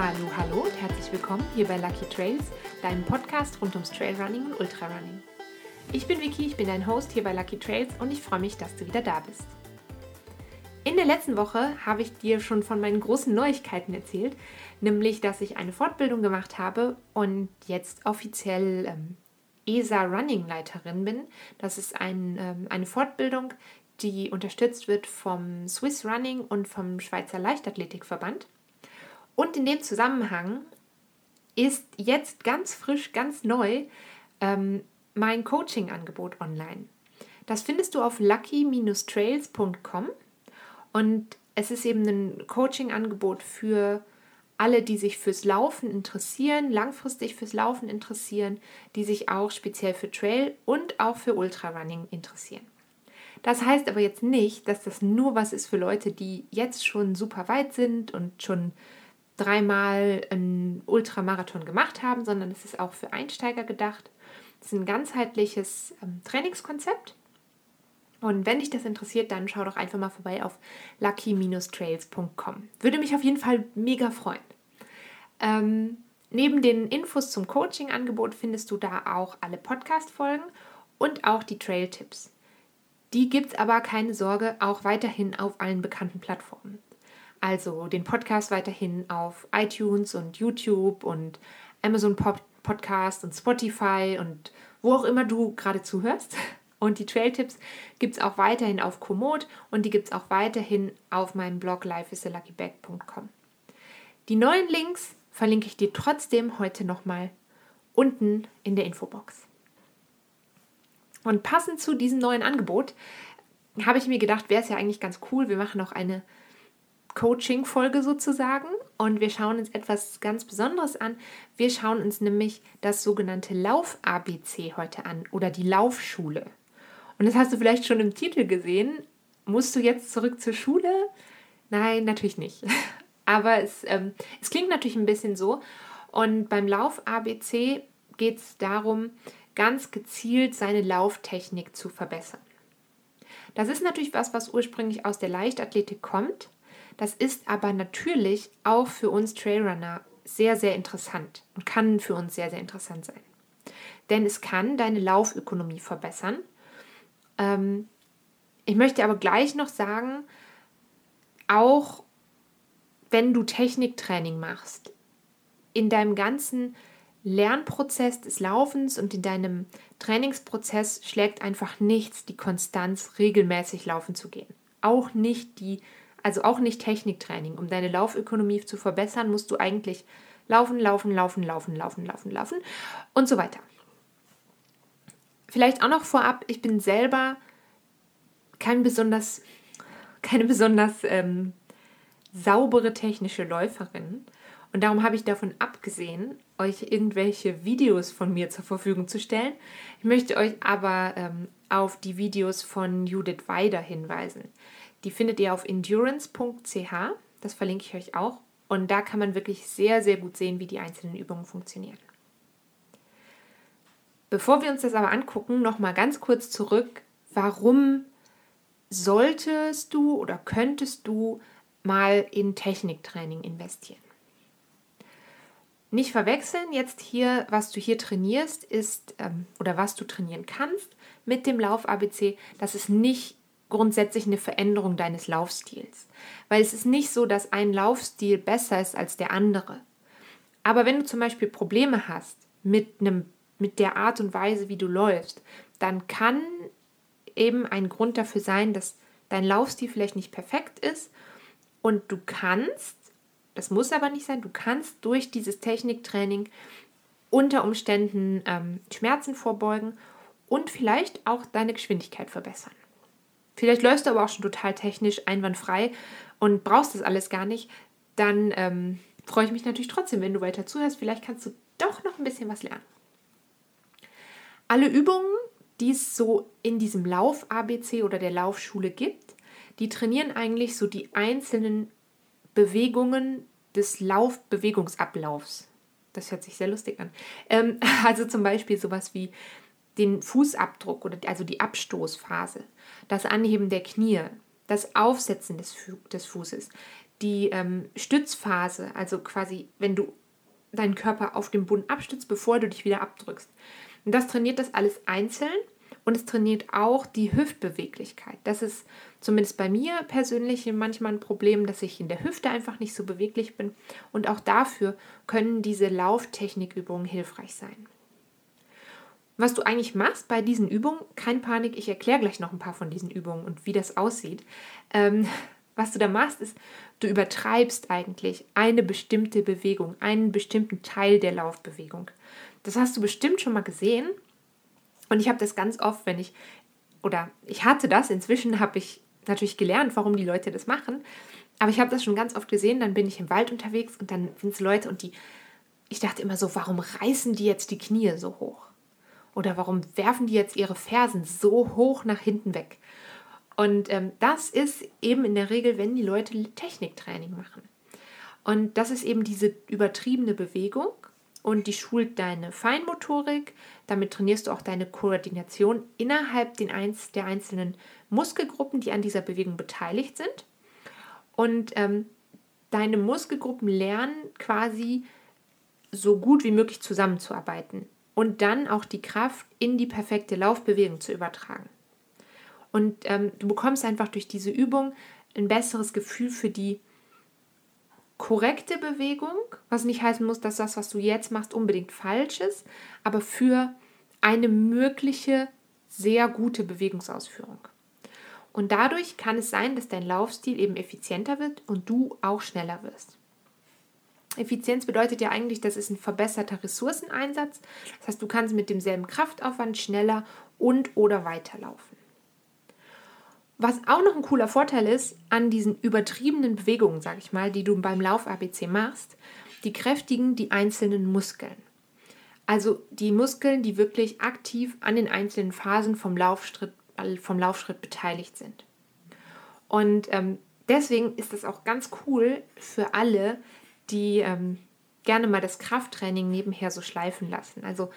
Hallo, hallo und herzlich willkommen hier bei Lucky Trails, deinem Podcast rund ums Trailrunning und Ultrarunning. Ich bin Vicky, ich bin dein Host hier bei Lucky Trails und ich freue mich, dass du wieder da bist. In der letzten Woche habe ich dir schon von meinen großen Neuigkeiten erzählt, nämlich dass ich eine Fortbildung gemacht habe und jetzt offiziell ähm, ESA Running Leiterin bin. Das ist ein, ähm, eine Fortbildung, die unterstützt wird vom Swiss Running und vom Schweizer Leichtathletikverband. Und in dem Zusammenhang ist jetzt ganz frisch, ganz neu ähm, mein Coaching-Angebot online. Das findest du auf lucky-trails.com und es ist eben ein Coaching-Angebot für alle, die sich fürs Laufen interessieren, langfristig fürs Laufen interessieren, die sich auch speziell für Trail und auch für Ultrarunning interessieren. Das heißt aber jetzt nicht, dass das nur was ist für Leute, die jetzt schon super weit sind und schon dreimal einen Ultramarathon gemacht haben, sondern es ist auch für Einsteiger gedacht. Es ist ein ganzheitliches ähm, Trainingskonzept. Und wenn dich das interessiert, dann schau doch einfach mal vorbei auf lucky-trails.com. Würde mich auf jeden Fall mega freuen. Ähm, neben den Infos zum Coaching-Angebot findest du da auch alle Podcast-Folgen und auch die Trail-Tipps. Die gibt es aber, keine Sorge, auch weiterhin auf allen bekannten Plattformen. Also den Podcast weiterhin auf iTunes und YouTube und Amazon Pop Podcast und Spotify und wo auch immer du gerade zuhörst. Und die Trail-Tipps gibt es auch weiterhin auf Komoot und die gibt es auch weiterhin auf meinem Blog lifeisalaluckybag.com. Die neuen Links verlinke ich dir trotzdem heute nochmal unten in der Infobox. Und passend zu diesem neuen Angebot habe ich mir gedacht, wäre es ja eigentlich ganz cool, wir machen noch eine Coaching-Folge sozusagen und wir schauen uns etwas ganz Besonderes an. Wir schauen uns nämlich das sogenannte Lauf-ABC heute an oder die Laufschule. Und das hast du vielleicht schon im Titel gesehen. Musst du jetzt zurück zur Schule? Nein, natürlich nicht. Aber es, ähm, es klingt natürlich ein bisschen so. Und beim Lauf-ABC geht es darum, ganz gezielt seine Lauftechnik zu verbessern. Das ist natürlich was, was ursprünglich aus der Leichtathletik kommt. Das ist aber natürlich auch für uns Trailrunner sehr, sehr interessant und kann für uns sehr, sehr interessant sein. Denn es kann deine Laufökonomie verbessern ähm, ich möchte aber gleich noch sagen, auch wenn du Techniktraining machst, in deinem ganzen Lernprozess des Laufens und in deinem Trainingsprozess schlägt einfach nichts die Konstanz, regelmäßig laufen zu gehen. Auch nicht die, also auch nicht Techniktraining. Um deine Laufökonomie zu verbessern, musst du eigentlich laufen, laufen, laufen, laufen, laufen, laufen, laufen und so weiter. Vielleicht auch noch vorab, ich bin selber kein besonders, keine besonders ähm, saubere technische Läuferin. Und darum habe ich davon abgesehen, euch irgendwelche Videos von mir zur Verfügung zu stellen. Ich möchte euch aber ähm, auf die Videos von Judith Weider hinweisen. Die findet ihr auf endurance.ch. Das verlinke ich euch auch. Und da kann man wirklich sehr, sehr gut sehen, wie die einzelnen Übungen funktionieren. Bevor wir uns das aber angucken, noch mal ganz kurz zurück, warum solltest du oder könntest du mal in Techniktraining investieren? Nicht verwechseln, jetzt hier, was du hier trainierst, ist ähm, oder was du trainieren kannst mit dem Lauf-ABC, das ist nicht grundsätzlich eine Veränderung deines Laufstils. Weil es ist nicht so, dass ein Laufstil besser ist als der andere. Aber wenn du zum Beispiel Probleme hast mit einem mit der Art und Weise, wie du läufst, dann kann eben ein Grund dafür sein, dass dein Laufstil vielleicht nicht perfekt ist und du kannst, das muss aber nicht sein, du kannst durch dieses Techniktraining unter Umständen ähm, Schmerzen vorbeugen und vielleicht auch deine Geschwindigkeit verbessern. Vielleicht läufst du aber auch schon total technisch einwandfrei und brauchst das alles gar nicht. Dann ähm, freue ich mich natürlich trotzdem, wenn du weiter zuhörst. Vielleicht kannst du doch noch ein bisschen was lernen. Alle Übungen, die es so in diesem Lauf-ABC oder der Laufschule gibt, die trainieren eigentlich so die einzelnen Bewegungen des Laufbewegungsablaufs. Das hört sich sehr lustig an. Ähm, also zum Beispiel sowas wie den Fußabdruck oder also die Abstoßphase, das Anheben der Knie, das Aufsetzen des, des Fußes, die ähm, Stützphase, also quasi, wenn du deinen Körper auf dem Boden abstützt, bevor du dich wieder abdrückst. Und das trainiert das alles einzeln und es trainiert auch die Hüftbeweglichkeit. Das ist zumindest bei mir persönlich manchmal ein Problem, dass ich in der Hüfte einfach nicht so beweglich bin. Und auch dafür können diese Lauftechnikübungen hilfreich sein. Was du eigentlich machst bei diesen Übungen, kein Panik, ich erkläre gleich noch ein paar von diesen Übungen und wie das aussieht. Ähm, was du da machst, ist, du übertreibst eigentlich eine bestimmte Bewegung, einen bestimmten Teil der Laufbewegung. Das hast du bestimmt schon mal gesehen. Und ich habe das ganz oft, wenn ich, oder ich hatte das, inzwischen habe ich natürlich gelernt, warum die Leute das machen. Aber ich habe das schon ganz oft gesehen, dann bin ich im Wald unterwegs und dann sind es Leute und die, ich dachte immer so, warum reißen die jetzt die Knie so hoch? Oder warum werfen die jetzt ihre Fersen so hoch nach hinten weg? Und ähm, das ist eben in der Regel, wenn die Leute Techniktraining machen. Und das ist eben diese übertriebene Bewegung und die schult deine Feinmotorik. Damit trainierst du auch deine Koordination innerhalb den Einz der einzelnen Muskelgruppen, die an dieser Bewegung beteiligt sind. Und ähm, deine Muskelgruppen lernen quasi so gut wie möglich zusammenzuarbeiten und dann auch die Kraft in die perfekte Laufbewegung zu übertragen. Und ähm, du bekommst einfach durch diese Übung ein besseres Gefühl für die korrekte Bewegung, was nicht heißen muss, dass das, was du jetzt machst, unbedingt falsch ist, aber für eine mögliche sehr gute Bewegungsausführung. Und dadurch kann es sein, dass dein Laufstil eben effizienter wird und du auch schneller wirst. Effizienz bedeutet ja eigentlich, das ist ein verbesserter Ressourceneinsatz. Das heißt, du kannst mit demselben Kraftaufwand schneller und oder weiterlaufen. Was auch noch ein cooler Vorteil ist an diesen übertriebenen Bewegungen, sage ich mal, die du beim Lauf-ABC machst, die kräftigen die einzelnen Muskeln. Also die Muskeln, die wirklich aktiv an den einzelnen Phasen vom Laufschritt, vom Laufschritt beteiligt sind. Und ähm, deswegen ist das auch ganz cool für alle, die ähm, gerne mal das Krafttraining nebenher so schleifen lassen. Also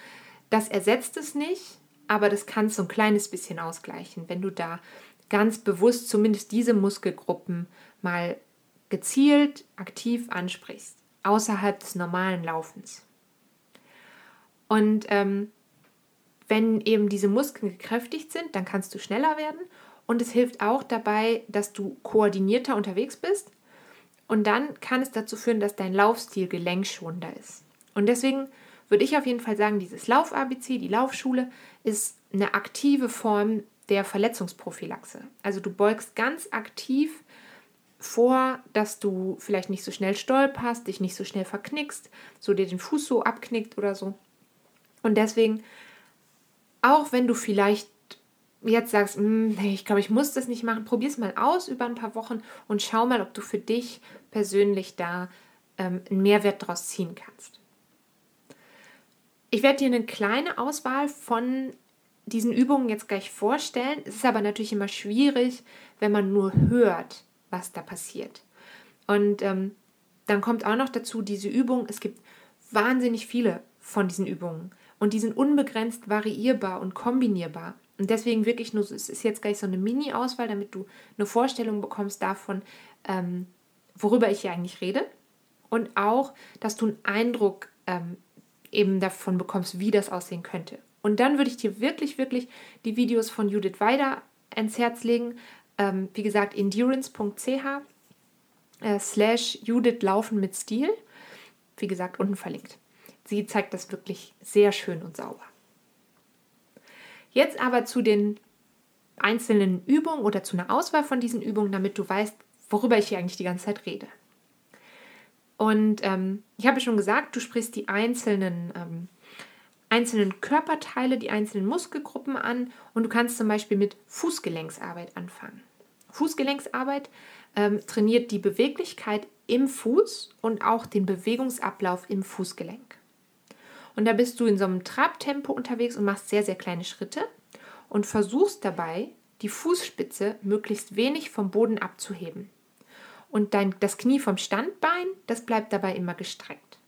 das ersetzt es nicht, aber das kann so ein kleines bisschen ausgleichen, wenn du da ganz bewusst zumindest diese Muskelgruppen mal gezielt aktiv ansprichst, außerhalb des normalen Laufens. Und ähm, wenn eben diese Muskeln gekräftigt sind, dann kannst du schneller werden und es hilft auch dabei, dass du koordinierter unterwegs bist und dann kann es dazu führen, dass dein Laufstil gelenkschonender ist. Und deswegen würde ich auf jeden Fall sagen, dieses Lauf-ABC, die Laufschule, ist eine aktive Form der Verletzungsprophylaxe. Also du beugst ganz aktiv vor, dass du vielleicht nicht so schnell stolperst, dich nicht so schnell verknickst, so dir den Fuß so abknickt oder so. Und deswegen, auch wenn du vielleicht jetzt sagst, hm, ich glaube, ich muss das nicht machen, probier es mal aus über ein paar Wochen und schau mal, ob du für dich persönlich da ähm, einen Mehrwert daraus ziehen kannst. Ich werde dir eine kleine Auswahl von diesen Übungen jetzt gleich vorstellen. Es ist aber natürlich immer schwierig, wenn man nur hört, was da passiert. Und ähm, dann kommt auch noch dazu diese Übung. Es gibt wahnsinnig viele von diesen Übungen und die sind unbegrenzt variierbar und kombinierbar. Und deswegen wirklich nur, es ist jetzt gleich so eine Mini-Auswahl, damit du eine Vorstellung bekommst davon, ähm, worüber ich hier eigentlich rede. Und auch, dass du einen Eindruck ähm, eben davon bekommst, wie das aussehen könnte. Und dann würde ich dir wirklich, wirklich die Videos von Judith Weider ans Herz legen. Ähm, wie gesagt, endurance.ch äh, slash Judith Laufen mit Stil. Wie gesagt, unten verlinkt. Sie zeigt das wirklich sehr schön und sauber. Jetzt aber zu den einzelnen Übungen oder zu einer Auswahl von diesen Übungen, damit du weißt, worüber ich hier eigentlich die ganze Zeit rede. Und ähm, ich habe schon gesagt, du sprichst die einzelnen ähm, einzelnen Körperteile, die einzelnen Muskelgruppen an und du kannst zum Beispiel mit Fußgelenksarbeit anfangen. Fußgelenksarbeit ähm, trainiert die Beweglichkeit im Fuß und auch den Bewegungsablauf im Fußgelenk. Und da bist du in so einem Trabtempo unterwegs und machst sehr, sehr kleine Schritte und versuchst dabei, die Fußspitze möglichst wenig vom Boden abzuheben. Und dein, das Knie vom Standbein, das bleibt dabei immer gestreckt.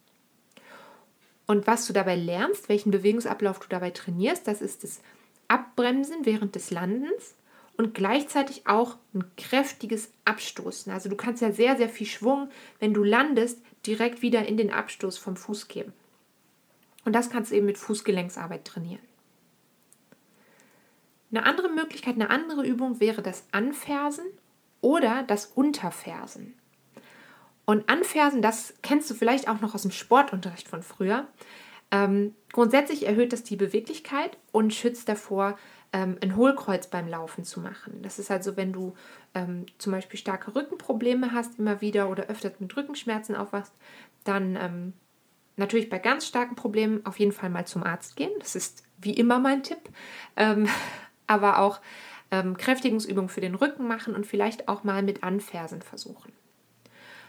Und was du dabei lernst, welchen Bewegungsablauf du dabei trainierst, das ist das Abbremsen während des Landens und gleichzeitig auch ein kräftiges Abstoßen. Also du kannst ja sehr, sehr viel Schwung, wenn du landest, direkt wieder in den Abstoß vom Fuß geben. Und das kannst du eben mit Fußgelenksarbeit trainieren. Eine andere Möglichkeit, eine andere Übung wäre das Anfersen oder das Unterfersen. Und Anfersen, das kennst du vielleicht auch noch aus dem Sportunterricht von früher. Ähm, grundsätzlich erhöht das die Beweglichkeit und schützt davor, ähm, ein Hohlkreuz beim Laufen zu machen. Das ist also, wenn du ähm, zum Beispiel starke Rückenprobleme hast, immer wieder oder öfter mit Rückenschmerzen aufwachst, dann ähm, natürlich bei ganz starken Problemen auf jeden Fall mal zum Arzt gehen. Das ist wie immer mein Tipp. Ähm, aber auch ähm, Kräftigungsübungen für den Rücken machen und vielleicht auch mal mit Anfersen versuchen.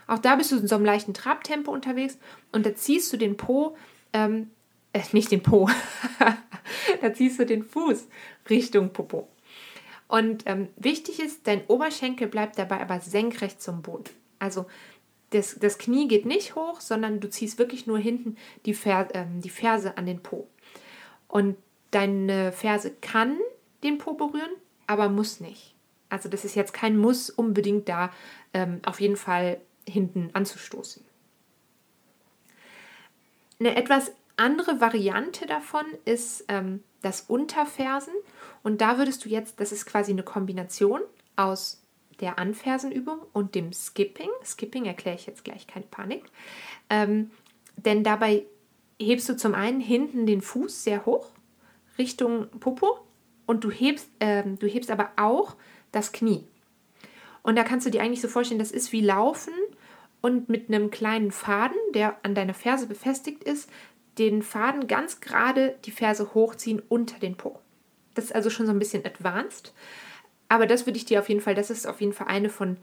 Auch da bist du in so einem leichten Trabtempo unterwegs und da ziehst du den Po, ähm, äh, nicht den Po, da ziehst du den Fuß Richtung Popo. Und ähm, wichtig ist, dein Oberschenkel bleibt dabei aber senkrecht zum Boden. Also das, das Knie geht nicht hoch, sondern du ziehst wirklich nur hinten die, Fer, ähm, die Ferse an den Po. Und deine Ferse kann den Po berühren, aber muss nicht. Also das ist jetzt kein Muss unbedingt da ähm, auf jeden Fall hinten anzustoßen. Eine etwas andere Variante davon ist ähm, das Unterfersen. Und da würdest du jetzt, das ist quasi eine Kombination aus der Anfersenübung und dem Skipping. Skipping erkläre ich jetzt gleich, keine Panik. Ähm, denn dabei hebst du zum einen hinten den Fuß sehr hoch Richtung Popo und du hebst, ähm, du hebst aber auch das Knie. Und da kannst du dir eigentlich so vorstellen, das ist wie Laufen und mit einem kleinen Faden, der an deiner Ferse befestigt ist, den Faden ganz gerade die Ferse hochziehen unter den Po. Das ist also schon so ein bisschen advanced. Aber das würde ich dir auf jeden Fall, das ist auf jeden Fall eine von,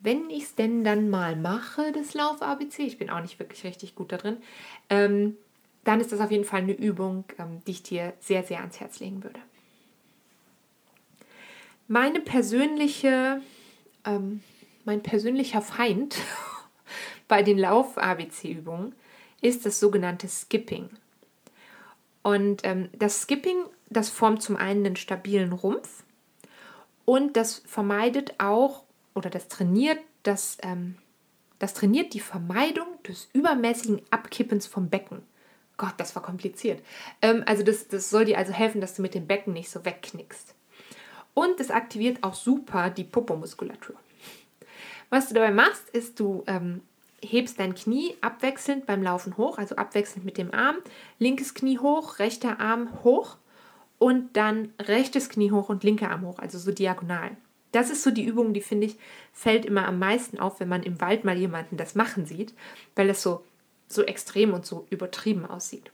wenn ich es denn dann mal mache, das Lauf-ABC, ich bin auch nicht wirklich richtig gut da drin, ähm, dann ist das auf jeden Fall eine Übung, ähm, die ich dir sehr, sehr ans Herz legen würde. Meine persönliche, ähm, mein persönlicher Feind bei den Lauf-ABC-Übungen ist das sogenannte Skipping. Und ähm, das Skipping, das formt zum einen einen stabilen Rumpf und das vermeidet auch oder das trainiert das, ähm, das trainiert die Vermeidung des übermäßigen Abkippens vom Becken. Gott, das war kompliziert. Ähm, also das, das soll dir also helfen, dass du mit dem Becken nicht so wegknickst. Und es aktiviert auch super die Popomuskulatur. Was du dabei machst, ist, du ähm, hebst dein Knie abwechselnd beim Laufen hoch, also abwechselnd mit dem Arm. Linkes Knie hoch, rechter Arm hoch und dann rechtes Knie hoch und linker Arm hoch, also so diagonal. Das ist so die Übung, die finde ich, fällt immer am meisten auf, wenn man im Wald mal jemanden das machen sieht, weil es so, so extrem und so übertrieben aussieht.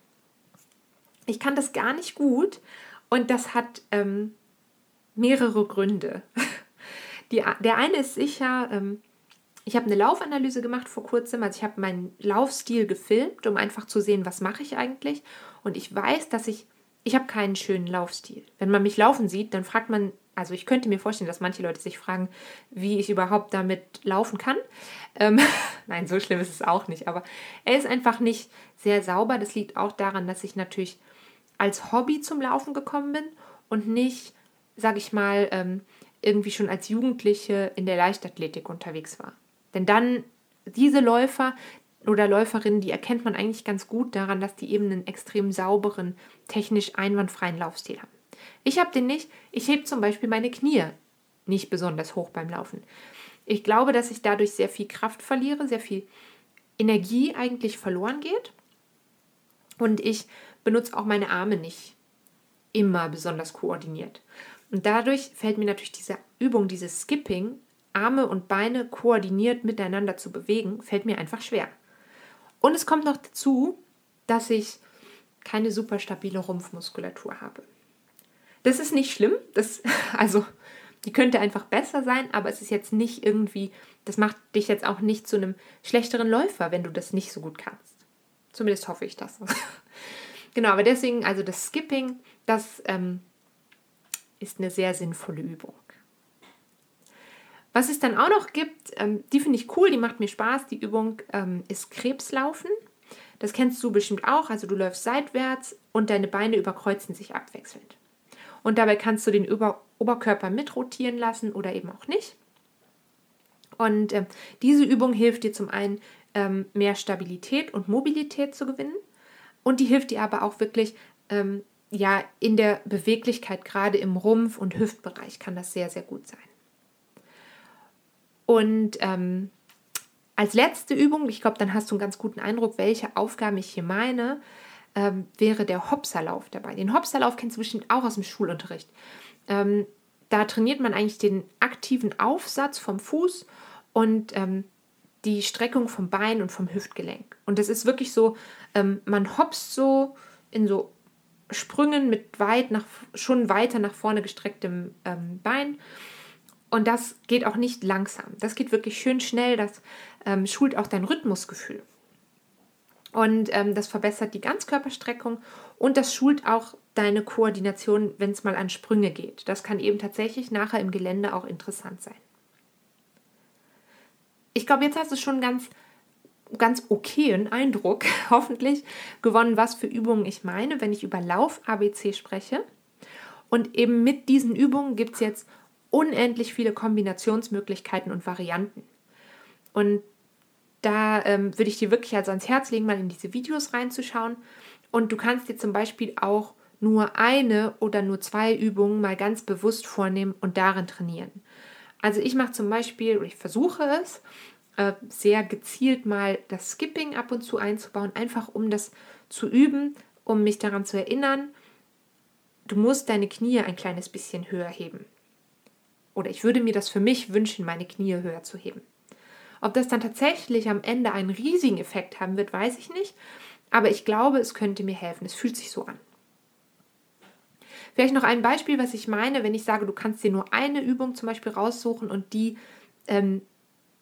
Ich kann das gar nicht gut und das hat ähm, mehrere Gründe. Die, der eine ist sicher, ähm, ich habe eine Laufanalyse gemacht vor kurzem, also ich habe meinen Laufstil gefilmt, um einfach zu sehen, was mache ich eigentlich. Und ich weiß, dass ich, ich habe keinen schönen Laufstil. Wenn man mich laufen sieht, dann fragt man, also ich könnte mir vorstellen, dass manche Leute sich fragen, wie ich überhaupt damit laufen kann. Ähm, Nein, so schlimm ist es auch nicht, aber er ist einfach nicht sehr sauber. Das liegt auch daran, dass ich natürlich als Hobby zum Laufen gekommen bin und nicht, sage ich mal, ähm, irgendwie schon als Jugendliche in der Leichtathletik unterwegs war. Denn dann diese Läufer oder Läuferinnen, die erkennt man eigentlich ganz gut daran, dass die eben einen extrem sauberen, technisch einwandfreien Laufstil haben. Ich habe den nicht. Ich hebe zum Beispiel meine Knie nicht besonders hoch beim Laufen. Ich glaube, dass ich dadurch sehr viel Kraft verliere, sehr viel Energie eigentlich verloren geht. Und ich benutze auch meine Arme nicht immer besonders koordiniert. Und dadurch fällt mir natürlich diese Übung, dieses Skipping, Arme und Beine koordiniert miteinander zu bewegen, fällt mir einfach schwer. Und es kommt noch dazu, dass ich keine super stabile Rumpfmuskulatur habe. Das ist nicht schlimm, das, also die könnte einfach besser sein, aber es ist jetzt nicht irgendwie, das macht dich jetzt auch nicht zu einem schlechteren Läufer, wenn du das nicht so gut kannst. Zumindest hoffe ich das. genau, aber deswegen, also das Skipping, das ähm, ist eine sehr sinnvolle Übung. Was es dann auch noch gibt, ähm, die finde ich cool, die macht mir Spaß. Die Übung ähm, ist Krebslaufen. Das kennst du bestimmt auch. Also du läufst seitwärts und deine Beine überkreuzen sich abwechselnd. und dabei kannst du den Über Oberkörper mitrotieren lassen oder eben auch nicht. Und äh, diese Übung hilft dir zum einen ähm, mehr Stabilität und Mobilität zu gewinnen und die hilft dir aber auch wirklich ähm, ja in der Beweglichkeit, gerade im Rumpf- und Hüftbereich kann das sehr, sehr gut sein. Und ähm, als letzte Übung, ich glaube, dann hast du einen ganz guten Eindruck, welche Aufgaben ich hier meine, ähm, wäre der Hopserlauf dabei. Den Hopserlauf kennst du bestimmt auch aus dem Schulunterricht. Ähm, da trainiert man eigentlich den aktiven Aufsatz vom Fuß und ähm, die Streckung vom Bein und vom Hüftgelenk. Und das ist wirklich so, ähm, man hopst so in so Sprüngen mit weit nach, schon weiter nach vorne gestrecktem ähm, Bein. Und das geht auch nicht langsam. Das geht wirklich schön schnell. Das ähm, schult auch dein Rhythmusgefühl. Und ähm, das verbessert die Ganzkörperstreckung und das schult auch deine Koordination, wenn es mal an Sprünge geht. Das kann eben tatsächlich nachher im Gelände auch interessant sein. Ich glaube, jetzt hast du schon ganz ganz okayen Eindruck, hoffentlich, gewonnen, was für Übungen ich meine, wenn ich über Lauf-ABC spreche. Und eben mit diesen Übungen gibt es jetzt unendlich viele Kombinationsmöglichkeiten und Varianten. Und da ähm, würde ich dir wirklich also ans Herz legen, mal in diese Videos reinzuschauen. Und du kannst dir zum Beispiel auch nur eine oder nur zwei Übungen mal ganz bewusst vornehmen und darin trainieren. Also ich mache zum Beispiel, oder ich versuche es, äh, sehr gezielt mal das Skipping ab und zu einzubauen, einfach um das zu üben, um mich daran zu erinnern, du musst deine Knie ein kleines bisschen höher heben. Oder ich würde mir das für mich wünschen, meine Knie höher zu heben. Ob das dann tatsächlich am Ende einen riesigen Effekt haben wird, weiß ich nicht. Aber ich glaube, es könnte mir helfen. Es fühlt sich so an. Vielleicht noch ein Beispiel, was ich meine, wenn ich sage, du kannst dir nur eine Übung zum Beispiel raussuchen und die ähm,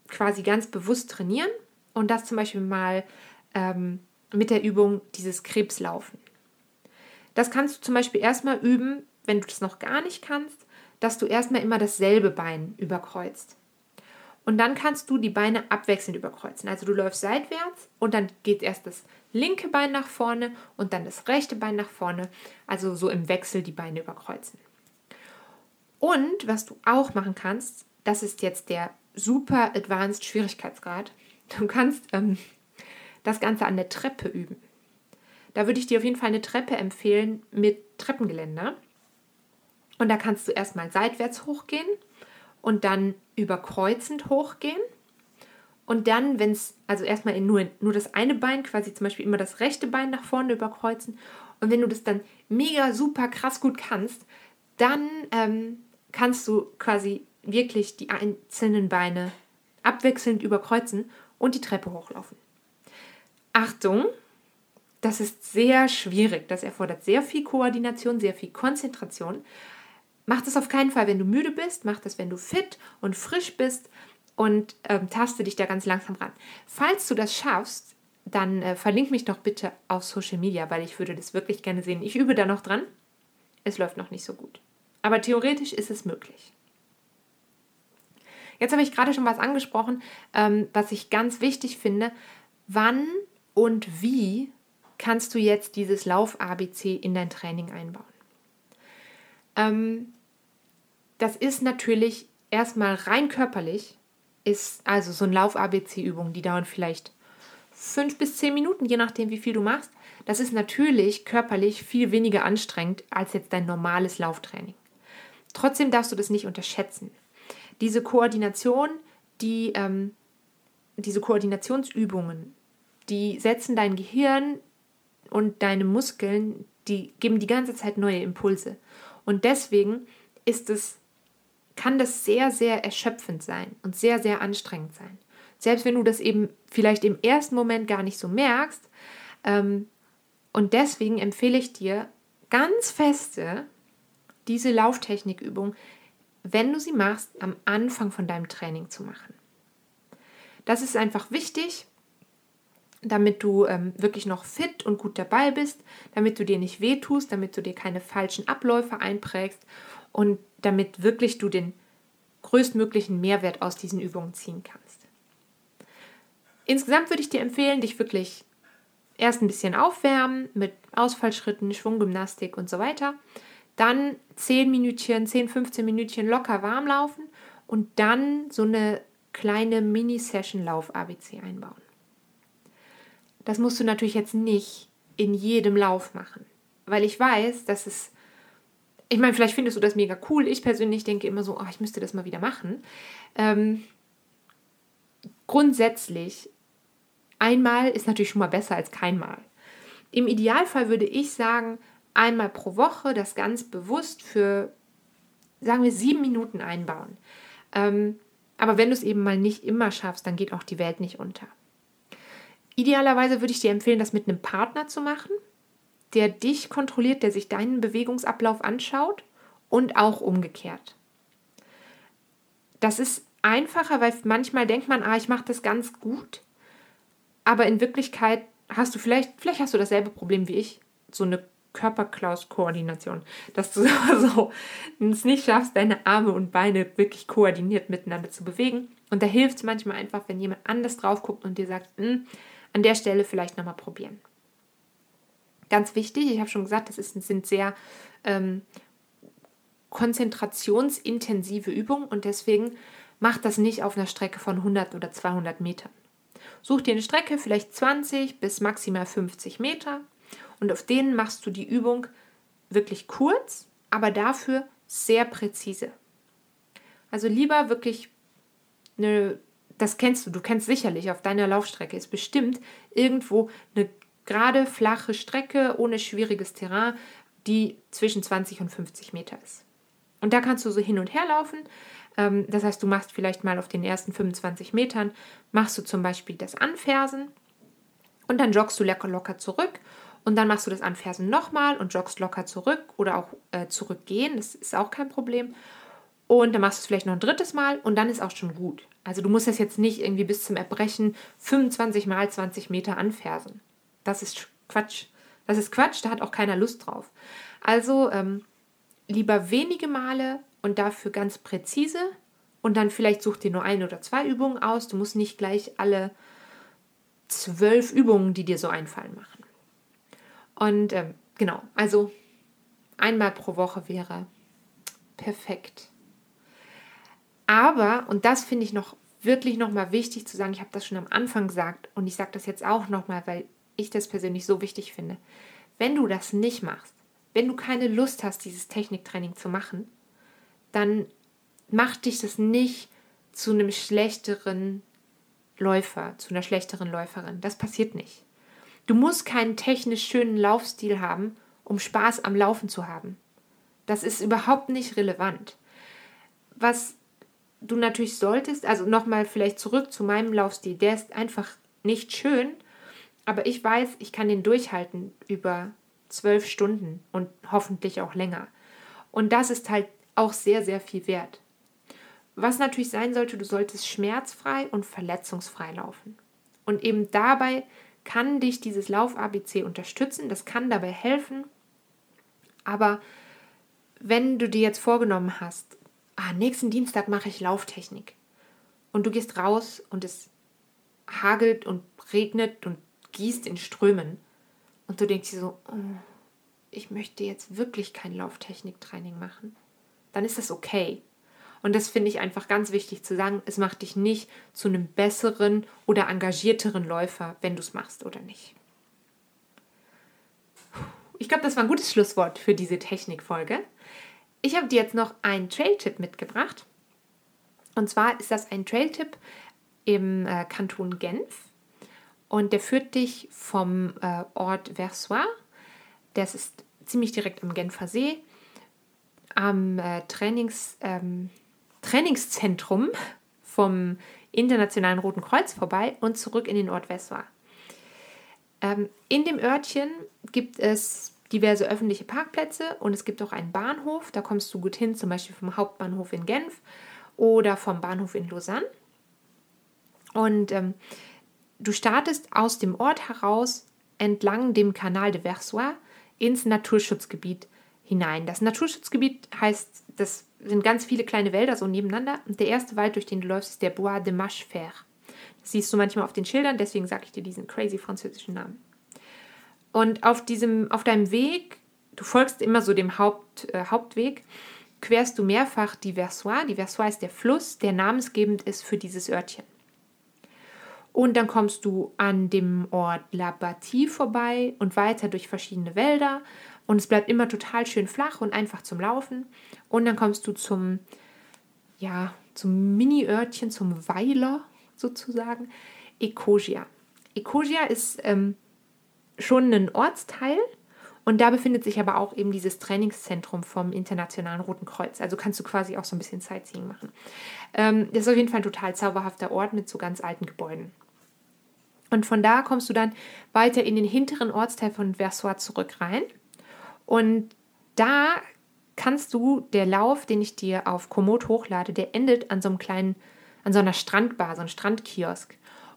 quasi ganz bewusst trainieren und das zum Beispiel mal ähm, mit der Übung dieses Krebslaufen. Das kannst du zum Beispiel erstmal üben, wenn du das noch gar nicht kannst, dass du erstmal immer dasselbe Bein überkreuzt. Und dann kannst du die Beine abwechselnd überkreuzen. Also du läufst seitwärts und dann geht erst das linke Bein nach vorne und dann das rechte Bein nach vorne. Also so im Wechsel die Beine überkreuzen. Und was du auch machen kannst, das ist jetzt der super advanced Schwierigkeitsgrad. Du kannst ähm, das Ganze an der Treppe üben. Da würde ich dir auf jeden Fall eine Treppe empfehlen mit Treppengeländer. Und da kannst du erstmal seitwärts hochgehen und dann überkreuzend hochgehen. Und dann, wenn es, also erstmal nur, nur das eine Bein, quasi zum Beispiel immer das rechte Bein nach vorne überkreuzen. Und wenn du das dann mega super krass gut kannst, dann ähm, kannst du quasi wirklich die einzelnen Beine abwechselnd überkreuzen und die Treppe hochlaufen. Achtung, das ist sehr schwierig. Das erfordert sehr viel Koordination, sehr viel Konzentration. Mach das auf keinen Fall, wenn du müde bist. Mach das, wenn du fit und frisch bist und ähm, taste dich da ganz langsam ran. Falls du das schaffst, dann äh, verlink mich doch bitte auf Social Media, weil ich würde das wirklich gerne sehen. Ich übe da noch dran. Es läuft noch nicht so gut. Aber theoretisch ist es möglich. Jetzt habe ich gerade schon was angesprochen, ähm, was ich ganz wichtig finde. Wann und wie kannst du jetzt dieses Lauf-ABC in dein Training einbauen? Ähm, das ist natürlich erstmal rein körperlich, ist also so ein Lauf-ABC-Übung, die dauern vielleicht fünf bis zehn Minuten, je nachdem, wie viel du machst. Das ist natürlich körperlich viel weniger anstrengend als jetzt dein normales Lauftraining. Trotzdem darfst du das nicht unterschätzen. Diese Koordination, die, ähm, diese Koordinationsübungen, die setzen dein Gehirn und deine Muskeln, die geben die ganze Zeit neue Impulse. Und deswegen ist es, kann das sehr, sehr erschöpfend sein und sehr, sehr anstrengend sein. Selbst wenn du das eben vielleicht im ersten Moment gar nicht so merkst. Ähm, und deswegen empfehle ich dir ganz feste, diese Lauftechnikübung wenn du sie machst, am Anfang von deinem Training zu machen. Das ist einfach wichtig, damit du ähm, wirklich noch fit und gut dabei bist, damit du dir nicht wehtust, damit du dir keine falschen Abläufe einprägst und damit wirklich du den größtmöglichen Mehrwert aus diesen Übungen ziehen kannst. Insgesamt würde ich dir empfehlen, dich wirklich erst ein bisschen aufwärmen mit Ausfallschritten, Schwunggymnastik und so weiter dann 10 Minütchen, 10, 15 Minütchen locker warm laufen und dann so eine kleine Mini-Session-Lauf-ABC einbauen. Das musst du natürlich jetzt nicht in jedem Lauf machen, weil ich weiß, dass es ich meine, vielleicht findest du das mega cool. Ich persönlich denke immer so, oh, ich müsste das mal wieder machen. Ähm, grundsätzlich, einmal ist natürlich schon mal besser als keinmal. Im Idealfall würde ich sagen, einmal pro Woche das ganz bewusst für, sagen wir, sieben Minuten einbauen. Ähm, aber wenn du es eben mal nicht immer schaffst, dann geht auch die Welt nicht unter. Idealerweise würde ich dir empfehlen, das mit einem Partner zu machen der dich kontrolliert, der sich deinen Bewegungsablauf anschaut und auch umgekehrt. Das ist einfacher, weil manchmal denkt man, ah, ich mache das ganz gut, aber in Wirklichkeit hast du vielleicht, vielleicht hast du dasselbe Problem wie ich, so eine Körperklaus-Koordination, dass du so es nicht schaffst, deine Arme und Beine wirklich koordiniert miteinander zu bewegen. Und da hilft es manchmal einfach, wenn jemand anders drauf guckt und dir sagt, hm, an der Stelle vielleicht nochmal probieren. Ganz wichtig, ich habe schon gesagt, das ist, sind sehr ähm, konzentrationsintensive Übungen und deswegen mach das nicht auf einer Strecke von 100 oder 200 Metern. Such dir eine Strecke, vielleicht 20 bis maximal 50 Meter und auf denen machst du die Übung wirklich kurz, aber dafür sehr präzise. Also lieber wirklich eine, das kennst du, du kennst sicherlich, auf deiner Laufstrecke ist bestimmt irgendwo eine gerade flache Strecke ohne schwieriges Terrain, die zwischen 20 und 50 Meter ist. Und da kannst du so hin und her laufen. Ähm, das heißt, du machst vielleicht mal auf den ersten 25 Metern, machst du zum Beispiel das Anfersen und dann joggst du locker locker zurück und dann machst du das Anfersen nochmal und joggst locker zurück oder auch äh, zurückgehen, das ist auch kein Problem. Und dann machst du es vielleicht noch ein drittes Mal und dann ist auch schon gut. Also du musst das jetzt nicht irgendwie bis zum Erbrechen 25 mal 20 Meter anfersen. Das ist Quatsch. Das ist Quatsch, da hat auch keiner Lust drauf. Also ähm, lieber wenige Male und dafür ganz präzise und dann vielleicht such dir nur ein oder zwei Übungen aus. Du musst nicht gleich alle zwölf Übungen, die dir so einfallen, machen. Und ähm, genau, also einmal pro Woche wäre perfekt. Aber, und das finde ich noch wirklich nochmal wichtig zu sagen, ich habe das schon am Anfang gesagt und ich sage das jetzt auch nochmal, weil ich das persönlich so wichtig finde. Wenn du das nicht machst, wenn du keine Lust hast, dieses Techniktraining zu machen, dann macht dich das nicht zu einem schlechteren Läufer, zu einer schlechteren Läuferin. Das passiert nicht. Du musst keinen technisch schönen Laufstil haben, um Spaß am Laufen zu haben. Das ist überhaupt nicht relevant. Was du natürlich solltest, also nochmal vielleicht zurück zu meinem Laufstil, der ist einfach nicht schön, aber ich weiß, ich kann den durchhalten über zwölf Stunden und hoffentlich auch länger. Und das ist halt auch sehr, sehr viel wert. Was natürlich sein sollte, du solltest schmerzfrei und verletzungsfrei laufen. Und eben dabei kann dich dieses Lauf-ABC unterstützen, das kann dabei helfen. Aber wenn du dir jetzt vorgenommen hast, ah, nächsten Dienstag mache ich Lauftechnik und du gehst raus und es hagelt und regnet und gießt in Strömen. Und du denkst dir so, oh, ich möchte jetzt wirklich kein Lauftechniktraining machen. Dann ist das okay. Und das finde ich einfach ganz wichtig zu sagen. Es macht dich nicht zu einem besseren oder engagierteren Läufer, wenn du es machst oder nicht. Ich glaube, das war ein gutes Schlusswort für diese Technikfolge. Ich habe dir jetzt noch einen Trail-Tipp mitgebracht. Und zwar ist das ein Trail-Tipp im äh, Kanton Genf. Und der führt dich vom äh, Ort Versoix, das ist ziemlich direkt am Genfer See, am äh, Trainings, ähm, Trainingszentrum vom Internationalen Roten Kreuz vorbei und zurück in den Ort Versoix. Ähm, in dem Örtchen gibt es diverse öffentliche Parkplätze und es gibt auch einen Bahnhof. Da kommst du gut hin, zum Beispiel vom Hauptbahnhof in Genf oder vom Bahnhof in Lausanne. Und ähm, Du startest aus dem Ort heraus entlang dem Kanal de Versoix ins Naturschutzgebiet hinein. Das Naturschutzgebiet heißt, das sind ganz viele kleine Wälder so nebeneinander. Und der erste Wald, durch den du läufst, ist der Bois de Machefer. Das siehst du manchmal auf den Schildern, deswegen sage ich dir diesen crazy französischen Namen. Und auf, diesem, auf deinem Weg du folgst immer so dem Haupt, äh, Hauptweg, querst du mehrfach die Versoix. Die Versoix ist der Fluss, der namensgebend ist für dieses Örtchen. Und dann kommst du an dem Ort La Bâtie vorbei und weiter durch verschiedene Wälder. Und es bleibt immer total schön flach und einfach zum Laufen. Und dann kommst du zum, ja, zum Mini-Örtchen, zum Weiler sozusagen, Ecosia. Ecosia ist ähm, schon ein Ortsteil und da befindet sich aber auch eben dieses Trainingszentrum vom Internationalen Roten Kreuz. Also kannst du quasi auch so ein bisschen Sightseeing machen. Ähm, das ist auf jeden Fall ein total zauberhafter Ort mit so ganz alten Gebäuden. Und von da kommst du dann weiter in den hinteren Ortsteil von Versoix zurück rein. Und da kannst du, der Lauf, den ich dir auf Komoot hochlade, der endet an so einem kleinen, an so einer Strandbar, so einem Strandkiosk.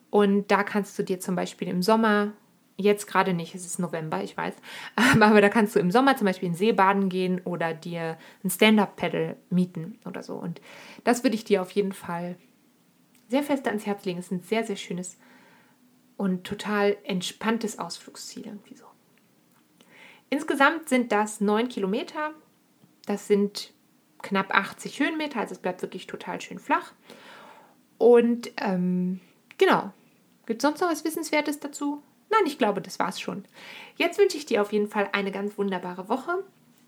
Und da kannst du dir zum Beispiel im Sommer, jetzt gerade nicht, es ist November, ich weiß, aber da kannst du im Sommer zum Beispiel in See baden gehen oder dir ein Stand-Up-Pedal mieten oder so. Und das würde ich dir auf jeden Fall sehr fest ans Herz legen. Es ist ein sehr, sehr schönes und total entspanntes Ausflugsziel irgendwie so. Insgesamt sind das neun Kilometer. Das sind knapp 80 Höhenmeter, also es bleibt wirklich total schön flach. Und ähm, genau, Gibt es sonst noch was Wissenswertes dazu? Nein, ich glaube, das war's schon. Jetzt wünsche ich dir auf jeden Fall eine ganz wunderbare Woche.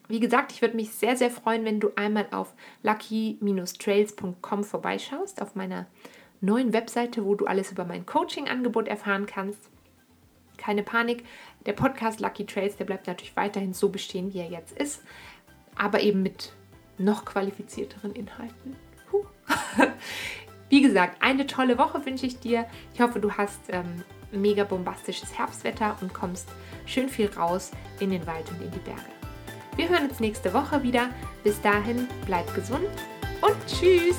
Wie gesagt, ich würde mich sehr, sehr freuen, wenn du einmal auf lucky-trails.com vorbeischaust, auf meiner neuen Webseite, wo du alles über mein Coaching-Angebot erfahren kannst. Keine Panik, der Podcast Lucky Trails, der bleibt natürlich weiterhin so bestehen, wie er jetzt ist, aber eben mit noch qualifizierteren Inhalten. Wie gesagt, eine tolle Woche wünsche ich dir. Ich hoffe, du hast ähm, mega bombastisches Herbstwetter und kommst schön viel raus in den Wald und in die Berge. Wir hören uns nächste Woche wieder. Bis dahin, bleib gesund und tschüss!